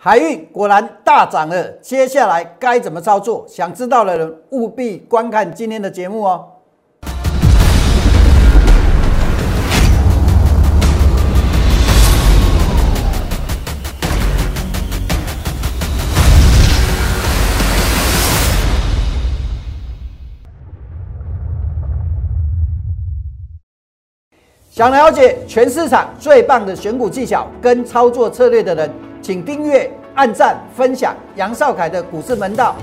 海运果然大涨了，接下来该怎么操作？想知道的人务必观看今天的节目哦。想了解全市场最棒的选股技巧跟操作策略的人，请订阅、按赞、分享杨少凯的股市门道。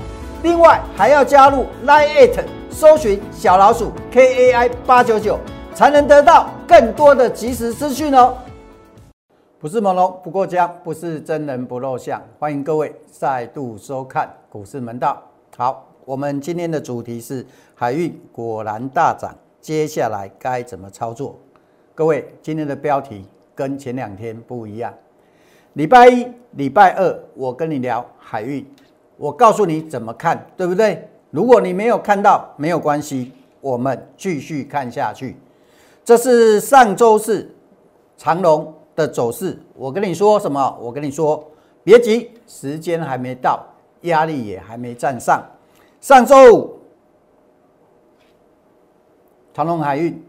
另外还要加入 Line It，搜寻小老鼠 KAI 八九九，才能得到更多的及时资讯哦。不是朦胧不过江，不是真人不露相。欢迎各位再度收看股市门道。好，我们今天的主题是海运果然大涨，接下来该怎么操作？各位，今天的标题跟前两天不一样。礼拜一、礼拜二，我跟你聊海运，我告诉你怎么看，对不对？如果你没有看到，没有关系，我们继续看下去。这是上周四长龙的走势，我跟你说什么？我跟你说，别急，时间还没到，压力也还没站上。上周五，长龙海运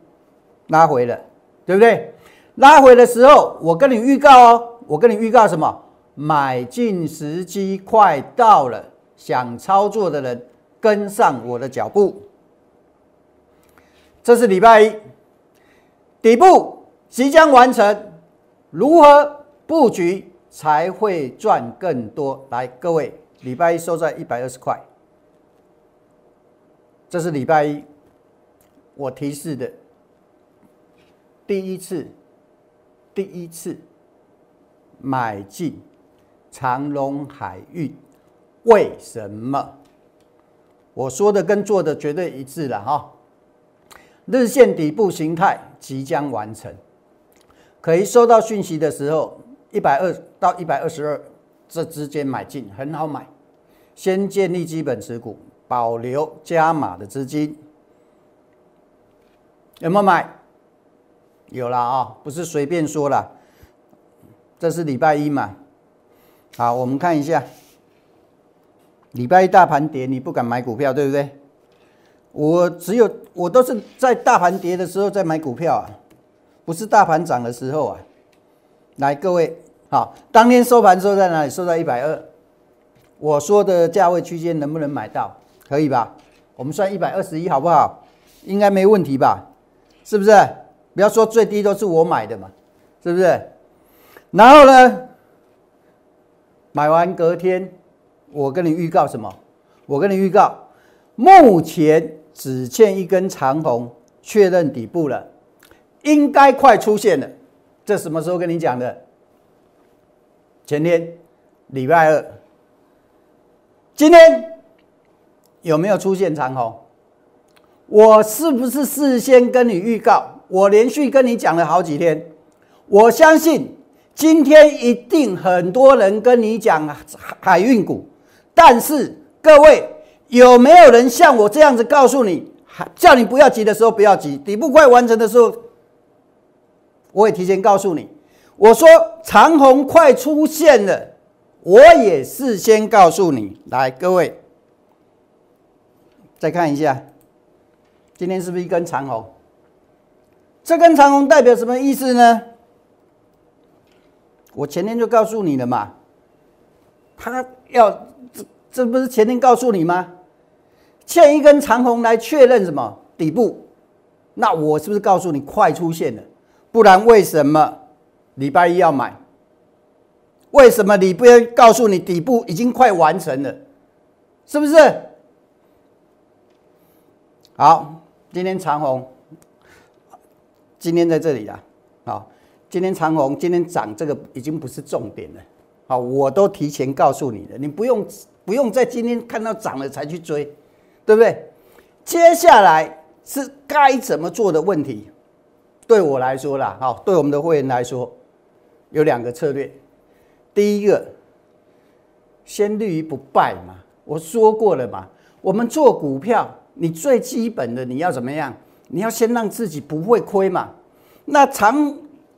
拉回了。对不对？拉回的时候，我跟你预告哦，我跟你预告什么？买进时机快到了，想操作的人跟上我的脚步。这是礼拜一，底部即将完成，如何布局才会赚更多？来，各位，礼拜一收在一百二十块，这是礼拜一我提示的。第一次，第一次买进长隆海运，为什么？我说的跟做的绝对一致了哈。日线底部形态即将完成，可以收到讯息的时候，一百二到一百二十二这之间买进很好买，先建立基本持股，保留加码的资金，有没有买？有了啊，不是随便说了。这是礼拜一嘛？好，我们看一下，礼拜一大盘跌，你不敢买股票，对不对？我只有我都是在大盘跌的时候在买股票啊，不是大盘涨的时候啊。来，各位，好，当天收盘收在哪里？收在一百二。我说的价位区间能不能买到？可以吧？我们算一百二十一，好不好？应该没问题吧？是不是？不要说最低都是我买的嘛，是不是？然后呢，买完隔天，我跟你预告什么？我跟你预告，目前只欠一根长红，确认底部了，应该快出现了。这什么时候跟你讲的？前天，礼拜二。今天有没有出现长红？我是不是事先跟你预告？我连续跟你讲了好几天，我相信今天一定很多人跟你讲海运股，但是各位有没有人像我这样子告诉你，叫你不要急的时候不要急，底部快完成的时候，我也提前告诉你，我说长虹快出现了，我也事先告诉你，来各位再看一下，今天是不是一根长虹？这根长虹代表什么意思呢？我前天就告诉你了嘛，他要这这不是前天告诉你吗？欠一根长虹来确认什么底部？那我是不是告诉你快出现了？不然为什么礼拜一要买？为什么你不要告诉你底部已经快完成了？是不是？好，今天长虹。今天在这里了，好，今天长虹今天涨这个已经不是重点了，好，我都提前告诉你了，你不用不用在今天看到涨了才去追，对不对？接下来是该怎么做的问题，对我来说啦，好，对我们的会员来说，有两个策略，第一个，先立于不败嘛，我说过了嘛，我们做股票，你最基本的你要怎么样？你要先让自己不会亏嘛？那长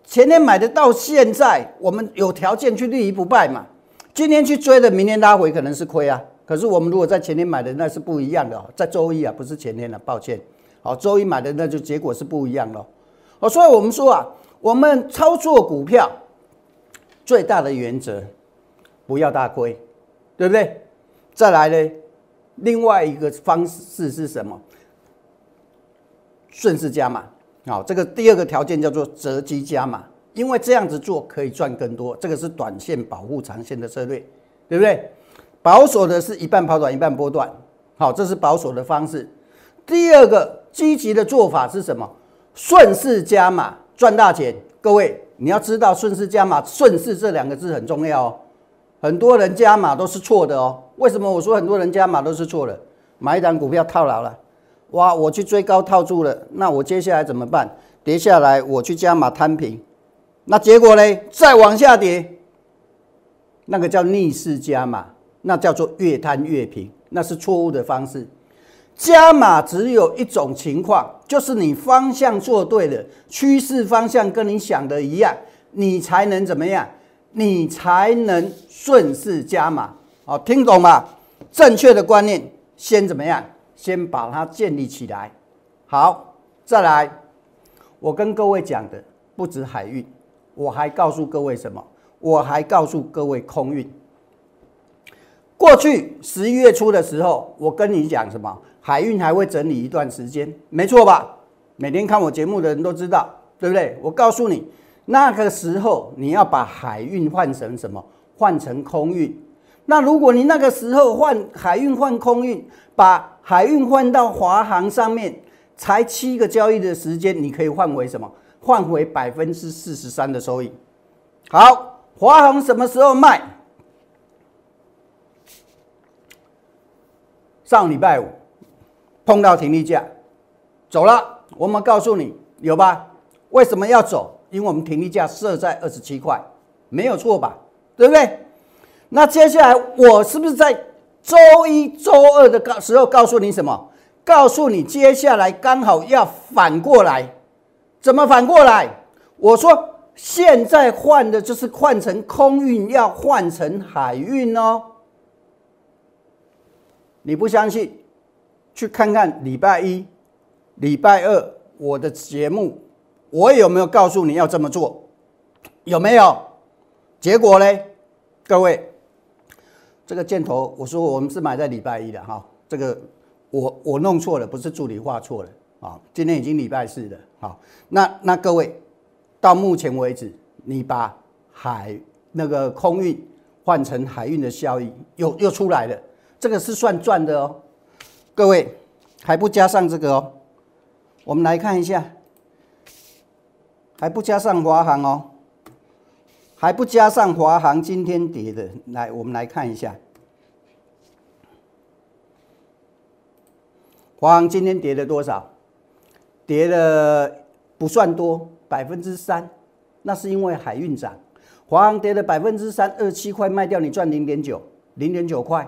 前天买的到现在，我们有条件去立于不败嘛？今天去追的，明天拉回可能是亏啊。可是我们如果在前天买的，那是不一样的，在周一啊，不是前天了，抱歉。好，周一买的那就结果是不一样了。哦，所以我们说啊，我们操作股票最大的原则，不要大亏，对不对？再来呢，另外一个方式是什么？顺势加码。好，这个第二个条件叫做择机加码，因为这样子做可以赚更多。这个是短线保护长线的策略，对不对？保守的是一半跑短，一半波段。好，这是保守的方式。第二个积极的做法是什么？顺势加码赚大钱。各位，你要知道顺势加码，顺势这两个字很重要哦。很多人加码都是错的哦。为什么我说很多人加码都是错的？买一档股票套牢了，哇，我去追高套住了，那我接下来怎么办？跌下来我去加码摊平，那结果呢？再往下跌，那个叫逆势加码，那叫做越摊越平，那是错误的方式。加码只有一种情况，就是你方向做对了，趋势方向跟你想的一样，你才能怎么样？你才能顺势加码。好，听懂吗？正确的观念，先怎么样？先把它建立起来。好，再来，我跟各位讲的不止海运，我还告诉各位什么？我还告诉各位空运。过去十一月初的时候，我跟你讲什么？海运还会整理一段时间，没错吧？每天看我节目的人都知道，对不对？我告诉你，那个时候你要把海运换成什么？换成空运。那如果你那个时候换海运换空运，把海运换到华航上面，才七个交易的时间，你可以换回什么？换回百分之四十三的收益。好，华航什么时候卖？上礼拜五。碰到停利价，走了。我们告诉你，有吧？为什么要走？因为我们停利价设在二十七块，没有错吧？对不对？那接下来我是不是在周一周二的告时候告诉你什么？告诉你接下来刚好要反过来，怎么反过来？我说现在换的就是换成空运，要换成海运哦。你不相信？去看看礼拜一、礼拜二我的节目，我有没有告诉你要这么做？有没有？结果呢？各位，这个箭头我说我们是买在礼拜一的哈，这个我我弄错了，不是助理画错了啊。今天已经礼拜四了，好，那那各位到目前为止，你把海那个空运换成海运的效益又又出来了，这个是算赚的哦。各位还不加上这个哦，我们来看一下，还不加上华航哦，还不加上华航今天跌的，来我们来看一下，华航今天跌了多少？跌了不算多，百分之三，那是因为海运涨，华航跌了百分之三，二七块卖掉你赚零点九，零点九块，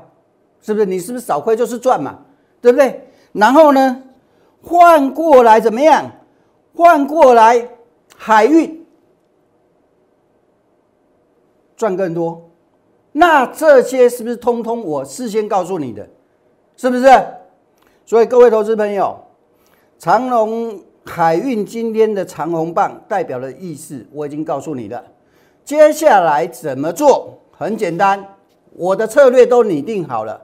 是不是？你是不是少亏就是赚嘛？对不对？然后呢，换过来怎么样？换过来海运赚更多，那这些是不是通通我事先告诉你的？是不是？所以各位投资朋友，长隆海运今天的长红棒代表的意思，我已经告诉你了。接下来怎么做？很简单，我的策略都拟定好了，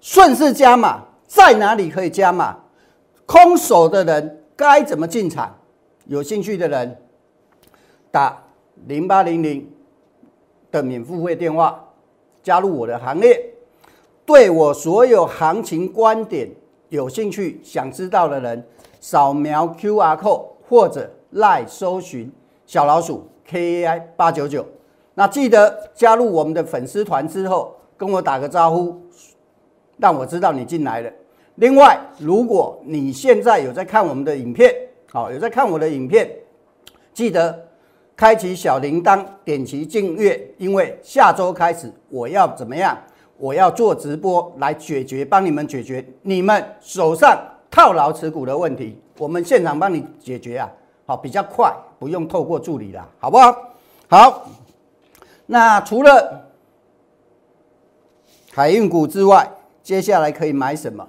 顺势加码。在哪里可以加码？空手的人该怎么进场？有兴趣的人打零八零零的免付费电话，加入我的行列。对我所有行情观点有兴趣、想知道的人，扫描 Q R code 或者赖搜寻小老鼠 K A I 八九九。那记得加入我们的粉丝团之后，跟我打个招呼，让我知道你进来了。另外，如果你现在有在看我们的影片，好，有在看我的影片，记得开启小铃铛，点击订阅，因为下周开始我要怎么样？我要做直播来解决，帮你们解决你们手上套牢持股的问题，我们现场帮你解决啊，好，比较快，不用透过助理了，好不好？好，那除了海运股之外，接下来可以买什么？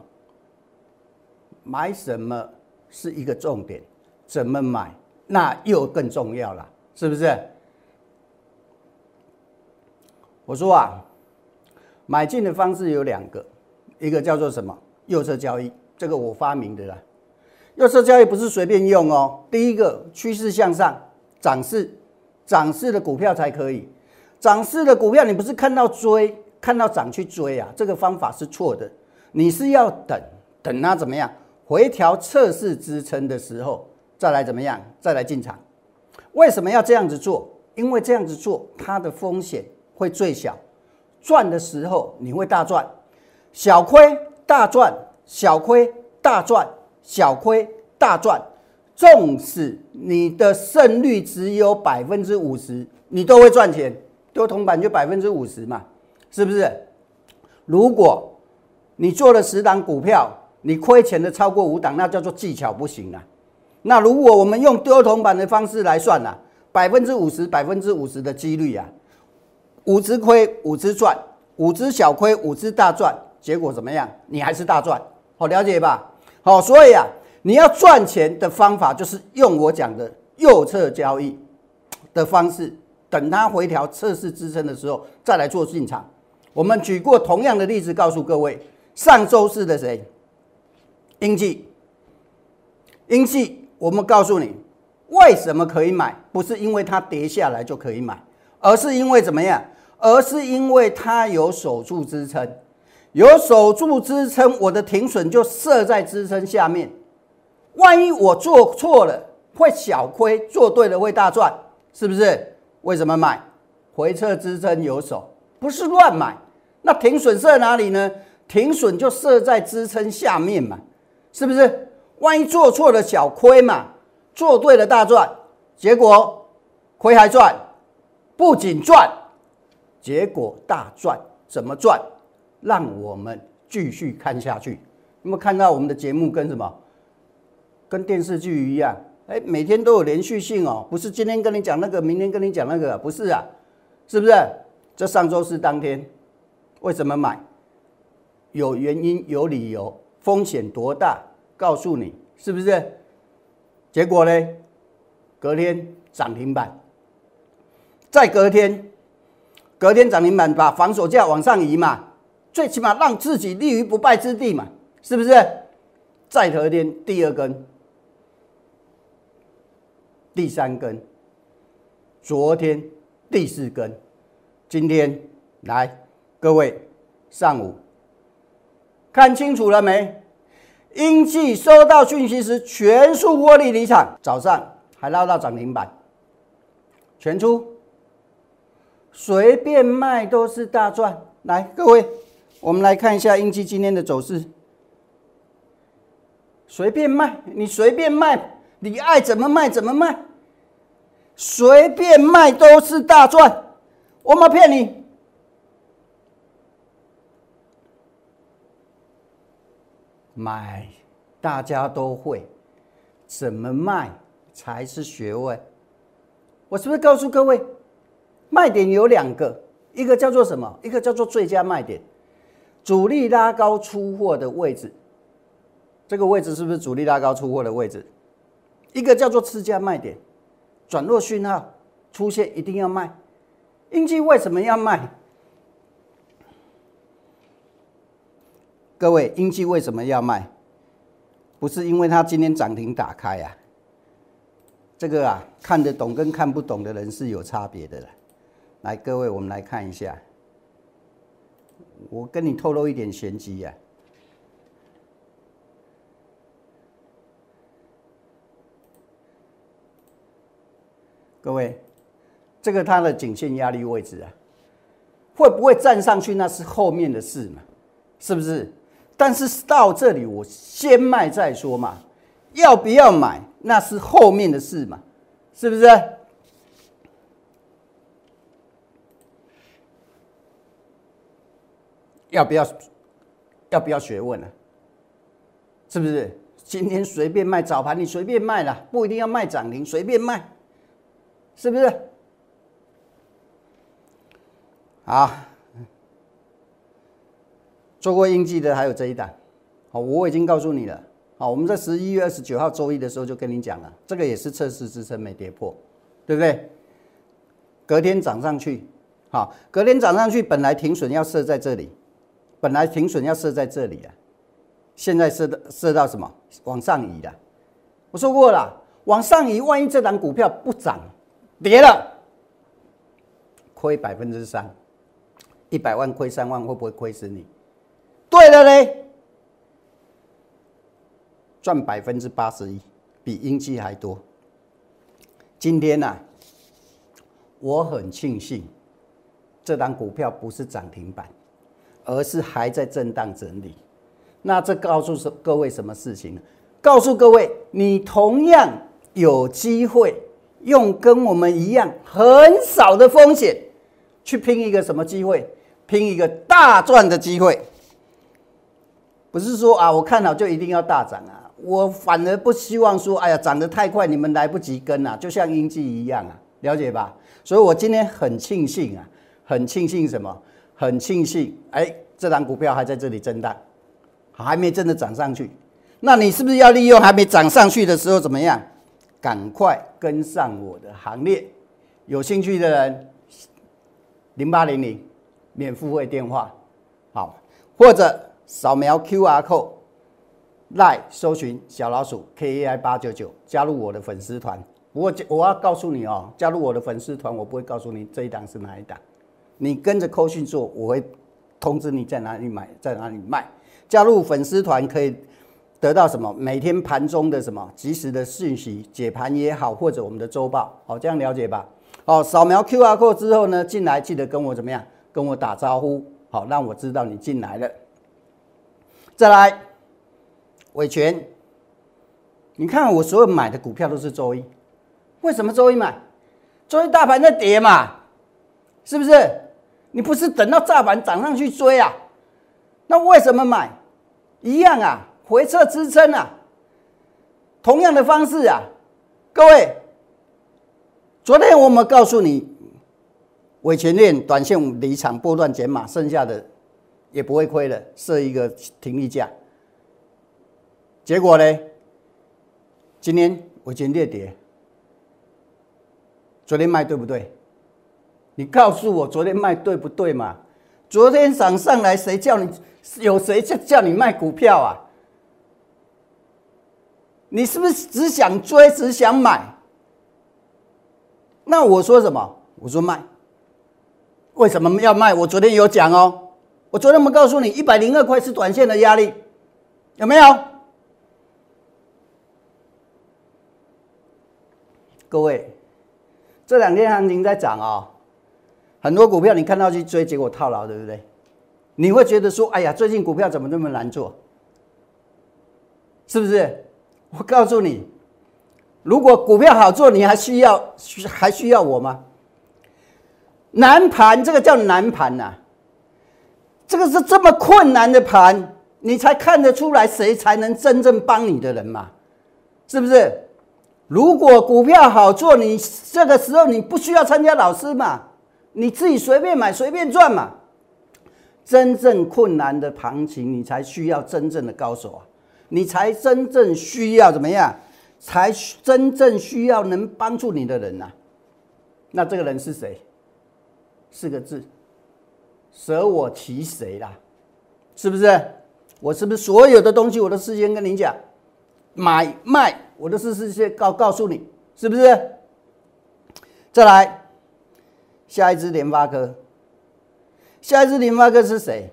买什么是一个重点，怎么买那又更重要了，是不是？我说啊，买进的方式有两个，一个叫做什么？右侧交易，这个我发明的啦。右侧交易不是随便用哦，第一个趋势向上，涨势，涨势的股票才可以。涨势的股票你不是看到追，看到涨去追啊，这个方法是错的。你是要等，等它怎么样？回调测试支撑的时候，再来怎么样？再来进场。为什么要这样子做？因为这样子做，它的风险会最小，赚的时候你会大赚，小亏大赚，小亏大赚，小亏大赚。纵使你的胜率只有百分之五十，你都会赚钱。多铜板就百分之五十嘛，是不是？如果你做了十档股票，你亏钱的超过五档，那叫做技巧不行啊。那如果我们用丢铜板的方式来算呢，百分之五十，百分之五十的几率啊，五只亏五只赚，五只小亏五只大赚，结果怎么样？你还是大赚，好了解吧？好，所以啊，你要赚钱的方法就是用我讲的右侧交易的方式，等它回调测试支撑的时候再来做进场。我们举过同样的例子，告诉各位，上周四的谁？英记，英记，我们告诉你，为什么可以买？不是因为它跌下来就可以买，而是因为怎么样？而是因为它有守住支撑，有守住支撑，我的停损就设在支撑下面。万一我做错了，会小亏；做对了，会大赚，是不是？为什么买？回撤支撑有守，不是乱买。那停损设哪里呢？停损就设在支撑下面嘛。是不是？万一做错了小亏嘛，做对了大赚，结果亏还赚，不仅赚，结果大赚，怎么赚？让我们继续看下去。有没有看到我们的节目跟什么？跟电视剧一样，哎，每天都有连续性哦，不是今天跟你讲那个，明天跟你讲那个，不是啊，是不是？这上周是当天，为什么买？有原因，有理由。风险多大？告诉你是不是？结果呢？隔天涨停板，再隔天，隔天涨停板把防守价往上移嘛，最起码让自己立于不败之地嘛，是不是？再隔天第二根，第三根，昨天第四根，今天来，各位上午。看清楚了没？英记收到讯息时全数获利离场，早上还捞到涨停板，全出，随便卖都是大赚。来，各位，我们来看一下英记今天的走势。随便卖，你随便卖，你爱怎么卖怎么卖，随便卖都是大赚，我没骗你。买，大家都会，怎么卖才是学问？我是不是告诉各位，卖点有两个，一个叫做什么？一个叫做最佳卖点，主力拉高出货的位置，这个位置是不是主力拉高出货的位置？一个叫做次佳卖点，转弱讯号出现一定要卖。英基为什么要卖？各位，英记为什么要卖？不是因为它今天涨停打开啊？这个啊，看得懂跟看不懂的人是有差别的了。来，各位，我们来看一下。我跟你透露一点玄机呀。各位，这个它的颈线压力位置啊，会不会站上去？那是后面的事嘛，是不是？但是到这里，我先卖再说嘛，要不要买那是后面的事嘛，是不是？要不要？要不要学问呢？是不是？今天随便卖早盘，你随便卖了，不一定要卖涨停，随便卖，是不是？好。做过应记的还有这一档，好，我已经告诉你了。好，我们在十一月二十九号周一的时候就跟你讲了，这个也是测试支撑没跌破，对不对？隔天涨上去，好，隔天涨上去，本来停损要设在这里，本来停损要设在这里啊，现在设到设到什么？往上移了。我说过了，往上移，万一这档股票不涨，跌了，亏百分之三，一百万亏三万，会不会亏死你？对了嘞，赚百分之八十一，比英基还多。今天呢，我很庆幸，这档股票不是涨停板，而是还在震荡整理。那这告诉各位什么事情呢？告诉各位，你同样有机会用跟我们一样很少的风险，去拼一个什么机会？拼一个大赚的机会。不是说啊，我看好就一定要大涨啊，我反而不希望说，哎呀，涨得太快，你们来不及跟啊，就像英记一样啊，了解吧？所以我今天很庆幸啊，很庆幸什么？很庆幸，哎，这档股票还在这里震荡，还没真的涨上去。那你是不是要利用还没涨上去的时候怎么样？赶快跟上我的行列。有兴趣的人，零八零零免付费电话，好，或者扫描 Q R code，来搜寻小老鼠 K A I 八九九，加入我的粉丝团。不过我要告诉你哦，加入我的粉丝团，我不会告诉你这一档是哪一档，你跟着扣讯做，我会通知你在哪里买，在哪里卖。加入粉丝团可以。得到什么？每天盘中的什么及时的讯息，解盘也好，或者我们的周报，好，这样了解吧。好，扫描 Q R code 之后呢，进来记得跟我怎么样？跟我打招呼，好，让我知道你进来了。再来，伟权，你看我所有买的股票都是周一，为什么周一买？周一大盘在跌嘛，是不是？你不是等到大盘涨上去追啊？那为什么买？一样啊。回撤支撑啊，同样的方式啊，各位，昨天我们告诉你，尾前链短线离场波段减码，剩下的也不会亏了，设一个停利价。结果呢，今天我今天跌，昨天卖对不对？你告诉我昨天卖对不对嘛？昨天涨上来，谁叫你有谁叫叫你卖股票啊？你是不是只想追，只想买？那我说什么？我说卖。为什么要卖？我昨天有讲哦。我昨天没告诉你，一百零二块是短线的压力，有没有？各位，这两天行情在涨啊，很多股票你看到去追，结果套牢，对不对？你会觉得说，哎呀，最近股票怎么这么难做？是不是？我告诉你，如果股票好做，你还需要还需要我吗？难盘，这个叫难盘呐。这个是这么困难的盘，你才看得出来谁才能真正帮你的人嘛？是不是？如果股票好做，你这个时候你不需要参加老师嘛？你自己随便买随便赚嘛。真正困难的行情，你才需要真正的高手啊。你才真正需要怎么样？才真正需要能帮助你的人呐？那这个人是谁？四个字：舍我其谁啦？是不是？我是不是所有的东西我都事先跟你讲，买卖我都是事先告告诉你，是不是？再来，下一支联发科，下一支联发科是谁？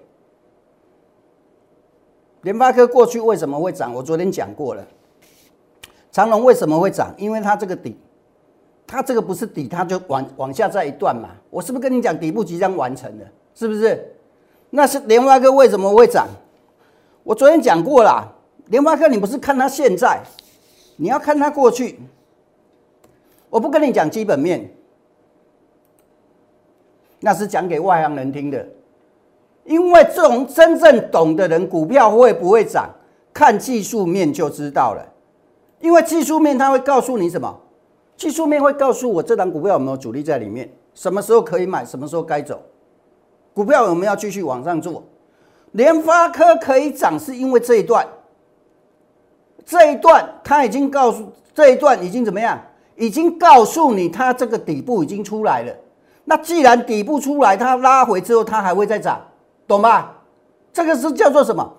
联发科过去为什么会涨？我昨天讲过了。长隆为什么会涨？因为它这个底，它这个不是底，它就往往下再一段嘛。我是不是跟你讲底部即将完成了？是不是？那是联发科为什么会涨？我昨天讲过了。联发科你不是看它现在，你要看它过去。我不跟你讲基本面，那是讲给外行人听的。因为这种真正懂的人，股票会不会涨，看技术面就知道了。因为技术面它会告诉你什么？技术面会告诉我这档股票有没有主力在里面，什么时候可以买，什么时候该走，股票我们要继续往上做。联发科可以涨，是因为这一段，这一段它已经告诉，这一段已经怎么样？已经告诉你，它这个底部已经出来了。那既然底部出来，它拉回之后，它还会再涨，懂吧？这个是叫做什么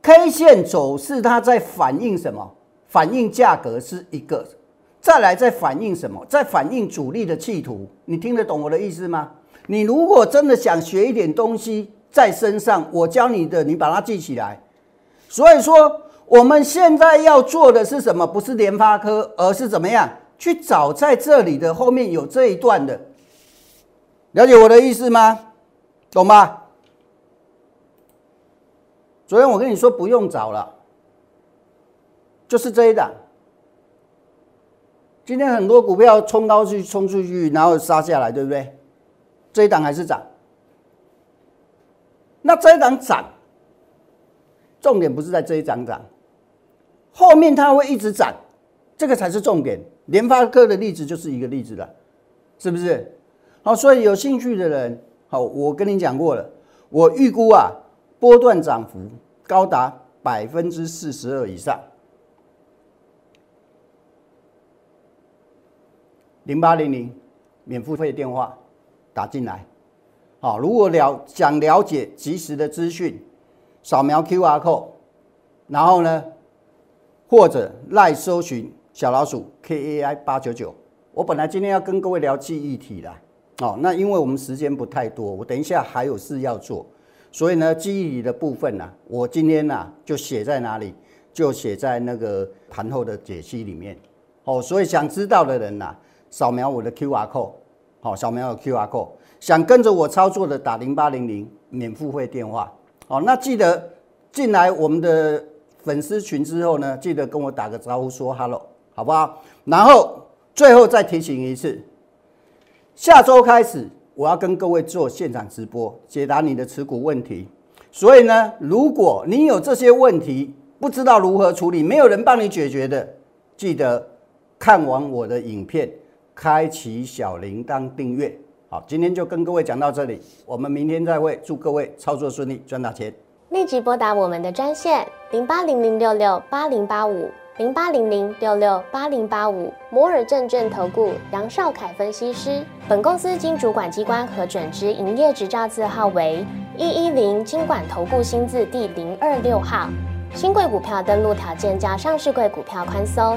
？K 线走势，它在反映什么？反映价格是一个，再来在反映什么？在反映主力的企图。你听得懂我的意思吗？你如果真的想学一点东西在身上，我教你的，你把它记起来。所以说，我们现在要做的是什么？不是联发科，而是怎么样去找在这里的后面有这一段的。了解我的意思吗？懂吗？昨天我跟你说不用找了，就是这一档。今天很多股票冲高去冲出去，然后杀下来，对不对？这一档还是涨。那这一档涨，重点不是在这一档涨，后面它会一直涨，这个才是重点。联发科的例子就是一个例子了，是不是？好，所以有兴趣的人，好，我跟你讲过了，我预估啊，波段涨幅高达百分之四十二以上。零八零零免付费电话打进来，好，如果了想了解及时的资讯，扫描 Q R code，然后呢，或者赖搜寻小老鼠 K A I 八九九。我本来今天要跟各位聊记忆体的。哦，那因为我们时间不太多，我等一下还有事要做，所以呢，记忆里的部分呢，我今天呢就写在哪里，就写在那个盘后的解析里面。哦，所以想知道的人呐，扫描我的 Q R code，好，扫描 Q R code，想跟着我操作的打零八零零免付费电话。好，那记得进来我们的粉丝群之后呢，记得跟我打个招呼，说 hello，好不好？然后最后再提醒一次。下周开始，我要跟各位做现场直播，解答你的持股问题。所以呢，如果你有这些问题，不知道如何处理，没有人帮你解决的，记得看完我的影片，开启小铃铛订阅。好，今天就跟各位讲到这里，我们明天再会，祝各位操作顺利，赚大钱。立即拨打我们的专线零八零零六六八零八五。零八零零六六八零八五摩尔证券投顾杨少凯分析师，本公司经主管机关核准之营业执照字号为一一零金管投顾新字第零二六号。新贵股票登录条件较上市贵股票宽松，